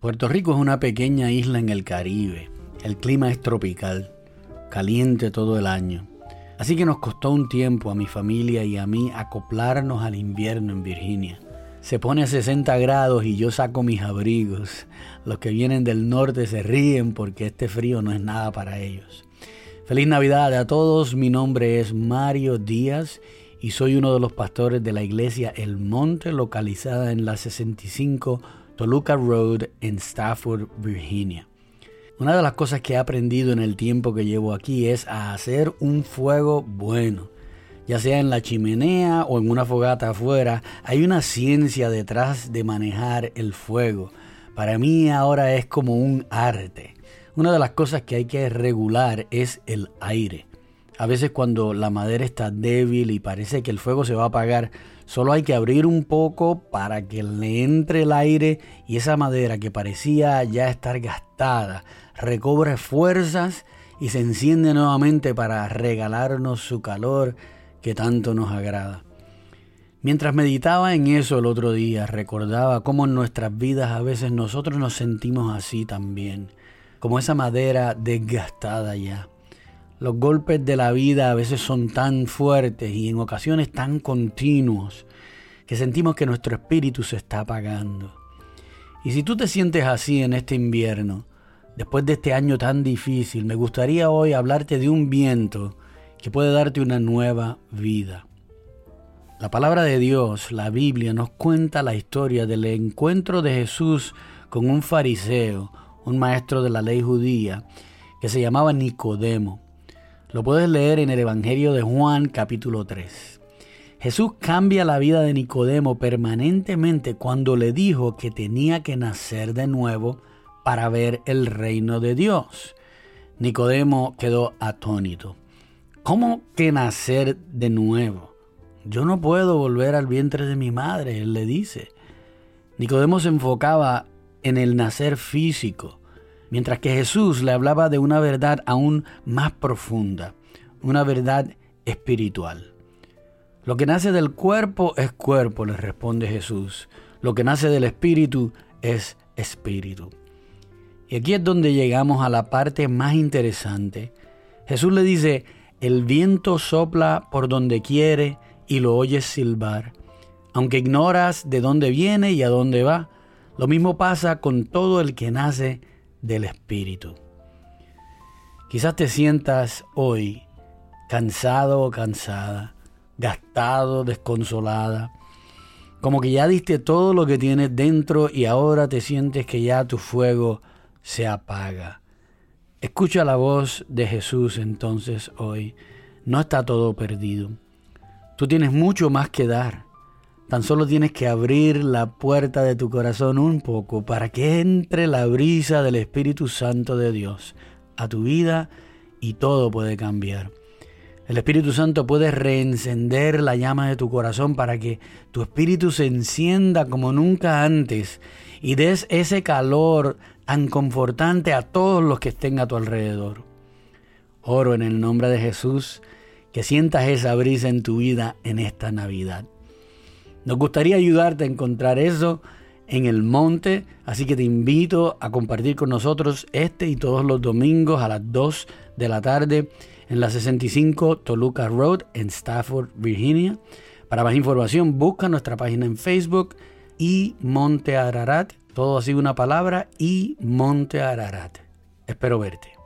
Puerto Rico es una pequeña isla en el Caribe. El clima es tropical, caliente todo el año. Así que nos costó un tiempo a mi familia y a mí acoplarnos al invierno en Virginia. Se pone a 60 grados y yo saco mis abrigos. Los que vienen del norte se ríen porque este frío no es nada para ellos. Feliz Navidad a todos, mi nombre es Mario Díaz y soy uno de los pastores de la iglesia El Monte localizada en la 65 Toluca Road en Stafford, Virginia. Una de las cosas que he aprendido en el tiempo que llevo aquí es a hacer un fuego bueno. Ya sea en la chimenea o en una fogata afuera, hay una ciencia detrás de manejar el fuego. Para mí ahora es como un arte. Una de las cosas que hay que regular es el aire. A veces cuando la madera está débil y parece que el fuego se va a apagar, solo hay que abrir un poco para que le entre el aire y esa madera que parecía ya estar gastada recobre fuerzas y se enciende nuevamente para regalarnos su calor que tanto nos agrada. Mientras meditaba en eso el otro día, recordaba cómo en nuestras vidas a veces nosotros nos sentimos así también, como esa madera desgastada ya los golpes de la vida a veces son tan fuertes y en ocasiones tan continuos que sentimos que nuestro espíritu se está apagando. Y si tú te sientes así en este invierno, después de este año tan difícil, me gustaría hoy hablarte de un viento que puede darte una nueva vida. La palabra de Dios, la Biblia, nos cuenta la historia del encuentro de Jesús con un fariseo, un maestro de la ley judía, que se llamaba Nicodemo. Lo puedes leer en el Evangelio de Juan capítulo 3. Jesús cambia la vida de Nicodemo permanentemente cuando le dijo que tenía que nacer de nuevo para ver el reino de Dios. Nicodemo quedó atónito. ¿Cómo que nacer de nuevo? Yo no puedo volver al vientre de mi madre, él le dice. Nicodemo se enfocaba en el nacer físico, mientras que Jesús le hablaba de una verdad aún más profunda, una verdad espiritual. Lo que nace del cuerpo es cuerpo, le responde Jesús. Lo que nace del espíritu es espíritu. Y aquí es donde llegamos a la parte más interesante. Jesús le dice, el viento sopla por donde quiere y lo oyes silbar. Aunque ignoras de dónde viene y a dónde va, lo mismo pasa con todo el que nace del Espíritu. Quizás te sientas hoy cansado o cansada, gastado, desconsolada, como que ya diste todo lo que tienes dentro y ahora te sientes que ya tu fuego se apaga. Escucha la voz de Jesús entonces hoy. No está todo perdido. Tú tienes mucho más que dar. Tan solo tienes que abrir la puerta de tu corazón un poco para que entre la brisa del Espíritu Santo de Dios a tu vida y todo puede cambiar. El Espíritu Santo puede reencender la llama de tu corazón para que tu espíritu se encienda como nunca antes y des ese calor tan confortante a todos los que estén a tu alrededor. Oro en el nombre de Jesús que sientas esa brisa en tu vida en esta Navidad. Nos gustaría ayudarte a encontrar eso en el monte, así que te invito a compartir con nosotros este y todos los domingos a las 2 de la tarde en la 65 Toluca Road en Stafford, Virginia. Para más información busca nuestra página en Facebook y Monte Ararat, todo así una palabra y Monte Ararat. Espero verte.